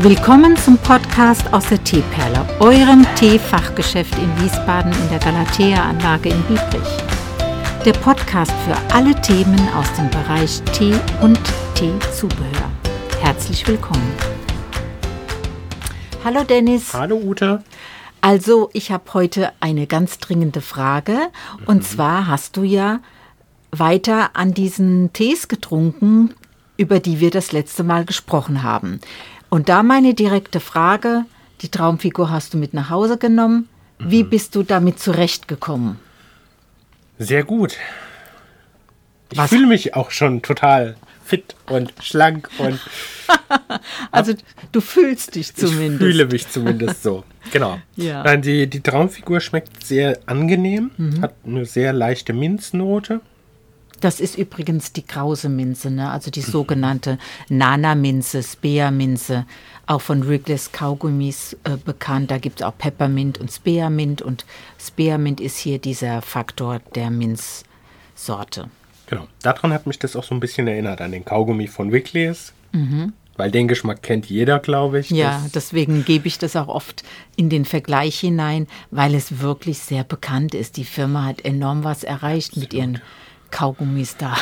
Willkommen zum Podcast aus der Teeperle, eurem Teefachgeschäft in Wiesbaden in der Galatea-Anlage in Biebrich. Der Podcast für alle Themen aus dem Bereich Tee und Teezubehör. Herzlich willkommen. Hallo Dennis. Hallo Ute. Also, ich habe heute eine ganz dringende Frage. Und zwar hast du ja weiter an diesen Tees getrunken, über die wir das letzte Mal gesprochen haben. Und da meine direkte Frage, die Traumfigur hast du mit nach Hause genommen. Wie bist du damit zurechtgekommen? Sehr gut. Ich fühle mich auch schon total fit und schlank und Also du fühlst dich zumindest. ich fühle mich zumindest so. Genau. Ja. Nein, die, die Traumfigur schmeckt sehr angenehm, Mhm. hat eine sehr leichte Minznote. Das ist übrigens die krause Minze, ne? also die sogenannte Nana-Minze, Spearminze, auch von Wrigley's Kaugummis äh, bekannt. Da gibt es auch Peppermint und Spearmint und Spearmint ist hier dieser Faktor der Minzsorte. Genau. Daran hat mich das auch so ein bisschen erinnert an den Kaugummi von Wickleys. Weil den Geschmack kennt jeder, glaube ich. Mhm. Ja, deswegen gebe ich das auch oft in den Vergleich hinein, weil es wirklich sehr bekannt ist. Die Firma hat enorm was erreicht mit ihren Kaugummis da.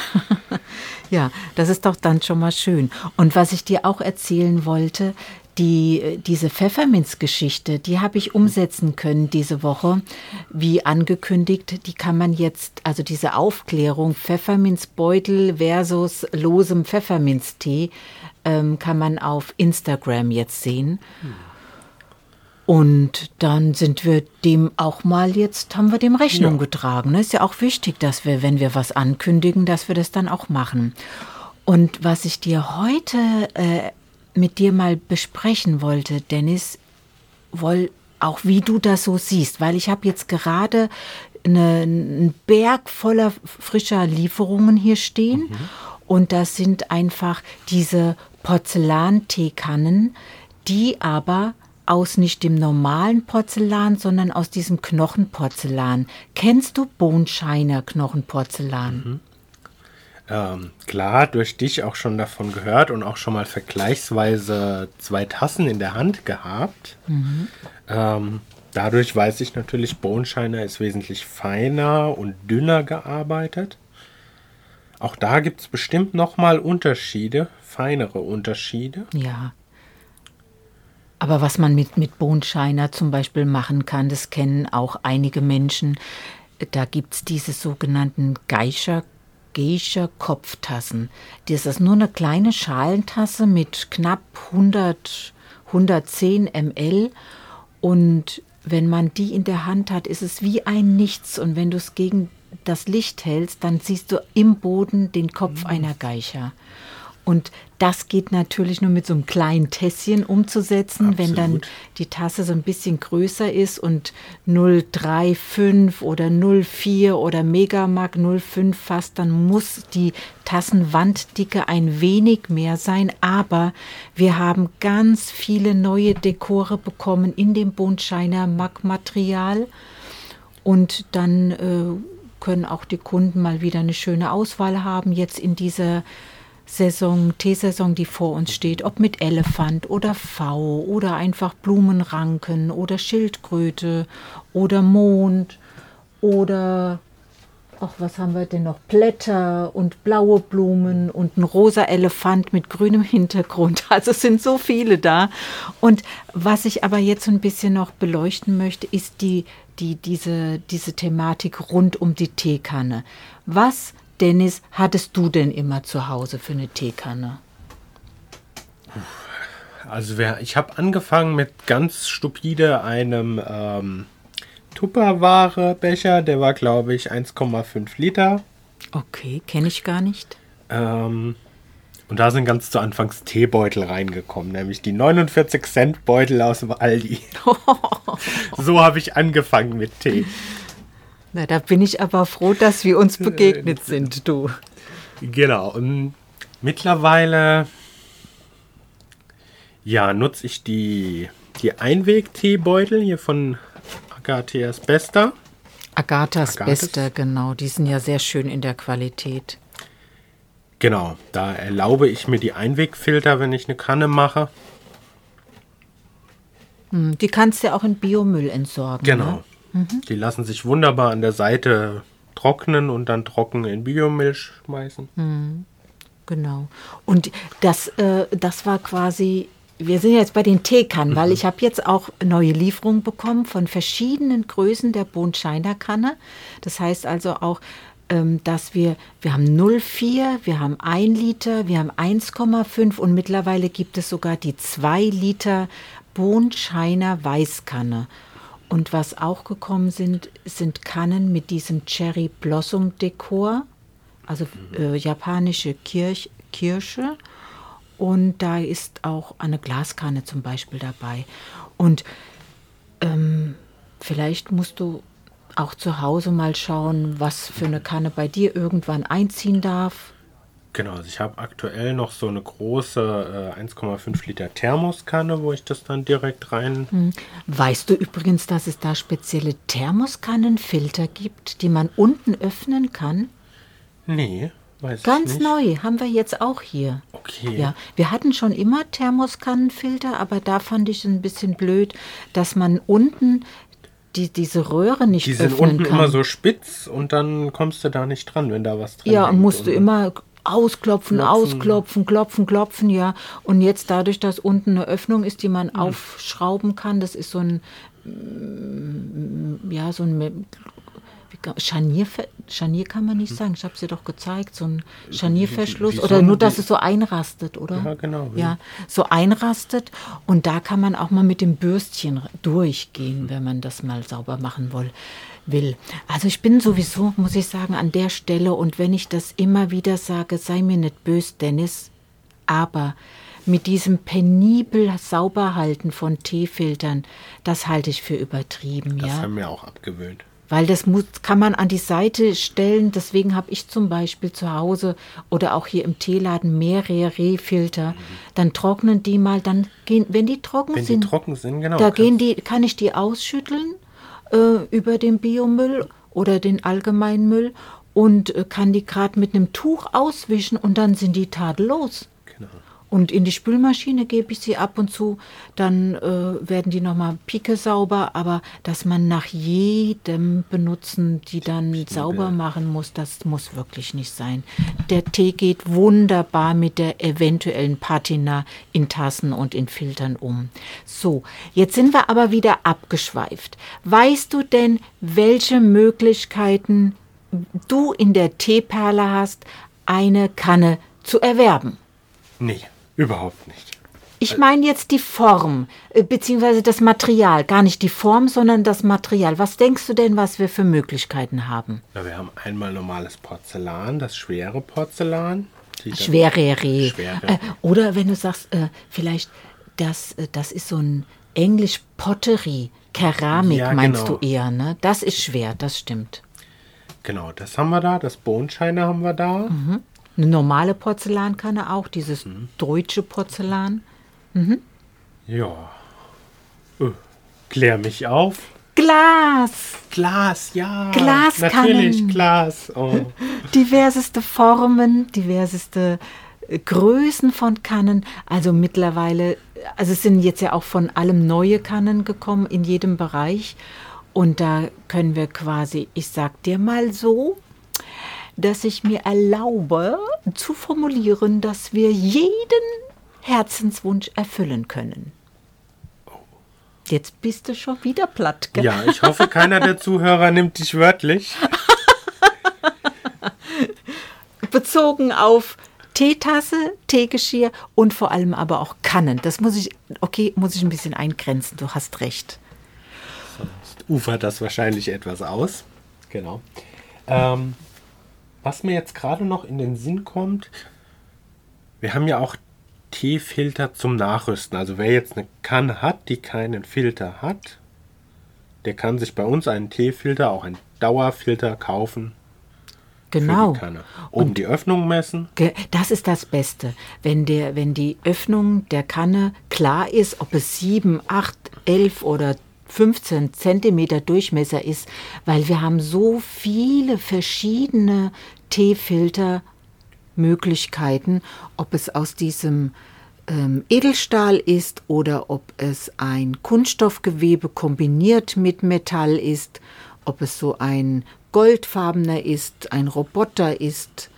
ja, das ist doch dann schon mal schön. Und was ich dir auch erzählen wollte, die, diese Pfefferminzgeschichte, die habe ich umsetzen können diese Woche, wie angekündigt. Die kann man jetzt, also diese Aufklärung Pfefferminzbeutel versus losem Pfefferminztee, ähm, kann man auf Instagram jetzt sehen. Und dann sind wir dem auch mal jetzt, haben wir dem Rechnung Ja. getragen. ne? Ist ja auch wichtig, dass wir, wenn wir was ankündigen, dass wir das dann auch machen. Und was ich dir heute äh, mit dir mal besprechen wollte, Dennis, woll, auch wie du das so siehst, weil ich habe jetzt gerade eine, einen Berg voller frischer Lieferungen hier stehen und das sind einfach diese Porzellanteekannen, die aber aus nicht dem normalen Porzellan, sondern aus diesem Knochenporzellan. Kennst du Bonscheiner Knochenporzellan? Ähm, klar, durch dich auch schon davon gehört und auch schon mal vergleichsweise zwei Tassen in der Hand gehabt. Ähm, dadurch weiß ich natürlich, Boneshiner ist wesentlich feiner und dünner gearbeitet. Auch da gibt es bestimmt nochmal Unterschiede, feinere Unterschiede. Ja. Aber was man mit, mit Bonscheiner zum Beispiel machen kann, das kennen auch einige Menschen. Da gibt es diese sogenannten Geischer, Geischer Kopftassen. Das ist nur eine kleine Schalentasse mit knapp 100, 110 ml. Und wenn man die in der Hand hat, ist es wie ein Nichts. Und wenn du es gegen das Licht hältst, dann siehst du im Boden den Kopf einer Geicher. Und das geht natürlich nur mit so einem kleinen Tässchen umzusetzen, wenn dann Absolut. die Tasse so ein bisschen größer ist und 035 oder 04 oder Megamark 05 fast, dann muss die Tassenwanddicke ein wenig mehr sein. Aber wir haben ganz viele neue Dekore bekommen in dem Bonscheiner Mack-Material. Und dann äh, können auch die Kunden mal wieder eine schöne Auswahl haben, jetzt in dieser Saison, Teesaison, die vor uns steht, ob mit Elefant oder V oder einfach Blumenranken oder Schildkröte oder Mond oder ach, was haben wir denn noch? Blätter und blaue Blumen und ein rosa Elefant mit grünem Hintergrund. Also es sind so viele da. Und was ich aber jetzt so ein bisschen noch beleuchten möchte, ist die, die, diese, diese Thematik rund um die Teekanne. Was, Dennis, hattest du denn immer zu Hause für eine Teekanne? Also wer, ich habe angefangen mit ganz stupide einem ähm, Tupperware-Becher, der war glaube ich 1,5 Liter. Okay, kenne ich gar nicht. Ähm, und da sind ganz zu Anfangs Teebeutel reingekommen, nämlich die 49 Cent Beutel aus dem Aldi. so habe ich angefangen mit Tee. Na, da bin ich aber froh, dass wir uns begegnet sind, du. Genau. Und mittlerweile ja, nutze ich die, die Einweg-Teebeutel hier von Agatheas Besta. Agathas Agathas. Beste, genau. Die sind ja sehr schön in der Qualität. Genau, da erlaube ich mir die Einwegfilter, wenn ich eine Kanne mache. Hm, Die kannst du ja auch in Biomüll entsorgen. Genau. Ne? Die lassen sich wunderbar an der Seite trocknen und dann trocken in Biomilch schmeißen. Genau. Und das, äh, das war quasi, wir sind jetzt bei den Teekannen, weil ich habe jetzt auch neue Lieferungen bekommen von verschiedenen Größen der Bohnscheiner Kanne. Das heißt also auch, ähm, dass wir, wir haben 0,4, wir haben 1 Liter, wir haben 1,5 und mittlerweile gibt es sogar die 2 Liter Bohnscheiner Weißkanne. Und was auch gekommen sind, sind Kannen mit diesem Cherry Blossom Dekor, also äh, japanische Kirch, Kirsche. Und da ist auch eine Glaskanne zum Beispiel dabei. Und ähm, vielleicht musst du auch zu Hause mal schauen, was für eine Kanne bei dir irgendwann einziehen darf. Genau, also ich habe aktuell noch so eine große äh, 1,5 Liter Thermoskanne, wo ich das dann direkt rein. Weißt du übrigens, dass es da spezielle Thermoskannenfilter gibt, die man unten öffnen kann? Nee, weiß Ganz ich nicht. neu, haben wir jetzt auch hier. Okay. Ja, wir hatten schon immer Thermoskannenfilter, aber da fand ich es ein bisschen blöd, dass man unten die, diese Röhre nicht Die sind öffnen unten kann. immer so spitz und dann kommst du da nicht dran, wenn da was drin Ja, und musst du immer ausklopfen, Klopfen. ausklopfen, klopfen, klopfen, ja. Und jetzt dadurch, dass unten eine Öffnung ist, die man Hm. aufschrauben kann, das ist so ein, mm, ja, so ein Scharnier, Scharnier kann man nicht sagen, ich habe es dir doch gezeigt, so ein Scharnierverschluss wie oder nur, dass es so einrastet, oder? Ja, genau. Ja, so einrastet und da kann man auch mal mit dem Bürstchen durchgehen, wenn man das mal sauber machen will. will. Also ich bin sowieso, muss ich sagen, an der Stelle und wenn ich das immer wieder sage, sei mir nicht böse, Dennis, aber mit diesem penibel Sauberhalten von Teefiltern, das halte ich für übertrieben, Das ja. haben wir auch abgewöhnt. Weil das muss, kann man an die Seite stellen. Deswegen habe ich zum Beispiel zu Hause oder auch hier im Teeladen mehrere Filter. Dann trocknen die mal, dann gehen, wenn die trocken Wenn sind, die trocken sind, genau. da gehen die, kann ich die ausschütteln äh, über den Biomüll oder den Allgemeinmüll und äh, kann die gerade mit einem Tuch auswischen und dann sind die tadellos. Genau. Und in die Spülmaschine gebe ich sie ab und zu, dann äh, werden die nochmal pike sauber, aber dass man nach jedem Benutzen die dann sauber machen muss, das muss wirklich nicht sein. Der Tee geht wunderbar mit der eventuellen Patina in Tassen und in Filtern um. So, jetzt sind wir aber wieder abgeschweift. Weißt du denn, welche Möglichkeiten du in der Teeperle hast, eine Kanne zu erwerben? Nee, überhaupt nicht. Ich meine jetzt die Form, äh, beziehungsweise das Material. Gar nicht die Form, sondern das Material. Was denkst du denn, was wir für Möglichkeiten haben? Na, wir haben einmal normales Porzellan, das schwere Porzellan. Schwerere. Schwere. Äh, oder wenn du sagst, äh, vielleicht, das, äh, das ist so ein Englisch Pottery, Keramik Ja, meinst genau. du eher, ne? Das ist schwer, das stimmt. Genau, das haben wir da. Das Bohnscheiner haben wir da. Eine normale Porzellankanne auch, dieses Mhm. deutsche Porzellan. Ja. Äh, klär mich auf. Glas! Glas, ja. Glaskannen. Natürlich, Glas. Oh. diverseste Formen, diverseste äh, Größen von Kannen. Also mittlerweile, also es sind jetzt ja auch von allem neue Kannen gekommen in jedem Bereich. Und da können wir quasi, ich sag dir mal so, dass ich mir erlaube zu formulieren, dass wir jeden Herzenswunsch erfüllen können. Jetzt bist du schon wieder platt. Gell? Ja, ich hoffe, keiner der Zuhörer nimmt dich wörtlich. bezogen auf Teetasse, Teegeschirr und vor allem aber auch Kannen. Das muss ich, okay, muss ich ein bisschen eingrenzen. Du hast recht. Sonst ufert das wahrscheinlich etwas aus. Genau. Ähm, was mir jetzt gerade noch in den Sinn kommt, wir haben ja auch Teefilter zum Nachrüsten. Also wer jetzt eine Kanne hat, die keinen Filter hat, der kann sich bei uns einen Teefilter, auch einen Dauerfilter kaufen Genau. Oben die Öffnung messen. Das ist das Beste. Wenn, der, wenn die Öffnung der Kanne klar ist, ob es 7, 8, 11 oder 15 Zentimeter Durchmesser ist, weil wir haben so viele verschiedene Teefiltermöglichkeiten, ob es aus diesem ähm, Edelstahl ist oder ob es ein Kunststoffgewebe kombiniert mit Metall ist, ob es so ein goldfarbener ist, ein Roboter ist,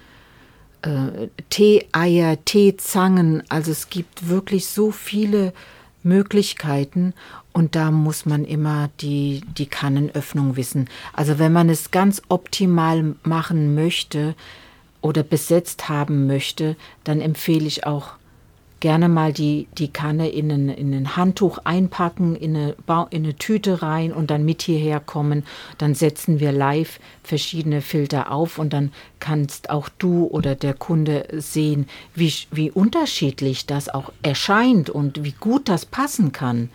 äh, Teeeier, Teezangen. Also es gibt wirklich so viele Möglichkeiten und da muss man immer die, die Kannenöffnung wissen. Also wenn man es ganz optimal machen möchte oder besetzt haben möchte, dann empfehle ich auch gerne mal die, die Kanne in ein, in ein Handtuch einpacken, in eine, in eine Tüte rein und dann mit hierher kommen. Dann setzen wir live verschiedene Filter auf und dann kannst auch du oder der Kunde sehen, wie, wie unterschiedlich das auch erscheint und wie gut das passen kann.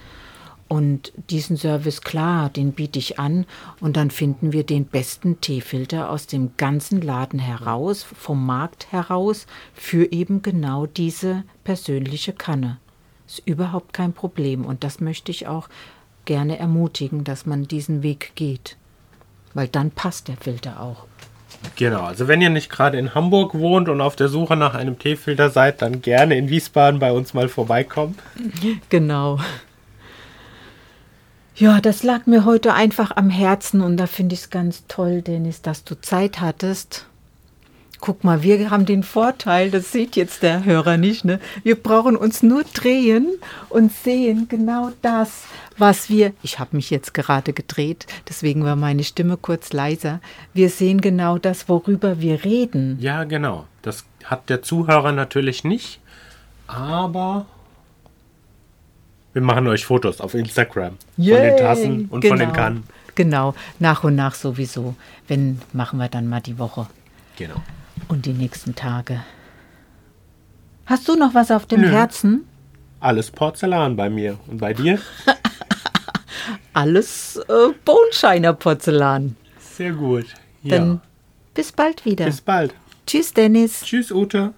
Und diesen Service, klar, den biete ich an und dann finden wir den besten Teefilter aus dem ganzen Laden heraus, vom Markt heraus, für eben genau diese persönliche Kanne. Ist überhaupt kein Problem und das möchte ich auch gerne ermutigen, dass man diesen Weg geht, weil dann passt der Filter auch. Genau, also wenn ihr nicht gerade in Hamburg wohnt und auf der Suche nach einem Teefilter seid, dann gerne in Wiesbaden bei uns mal vorbeikommen. Genau. Ja, das lag mir heute einfach am Herzen und da finde ich es ganz toll, Dennis, dass du Zeit hattest. Guck mal, wir haben den Vorteil, das sieht jetzt der Hörer nicht, ne? Wir brauchen uns nur drehen und sehen genau das, was wir. Ich habe mich jetzt gerade gedreht, deswegen war meine Stimme kurz leiser. Wir sehen genau das, worüber wir reden. Ja, genau. Das hat der Zuhörer natürlich nicht, aber wir machen euch Fotos auf Instagram Yay, von den Tassen und genau, von den genau. Kannen. Genau, nach und nach sowieso. Wenn, machen wir dann mal die Woche. Genau. Und die nächsten Tage. Hast du noch was auf dem Nö. Herzen? Alles Porzellan bei mir. Und bei dir? Alles äh, Boneshiner Porzellan. Sehr gut. Ja. Dann bis bald wieder. Bis bald. Tschüss, Dennis. Tschüss, Ute.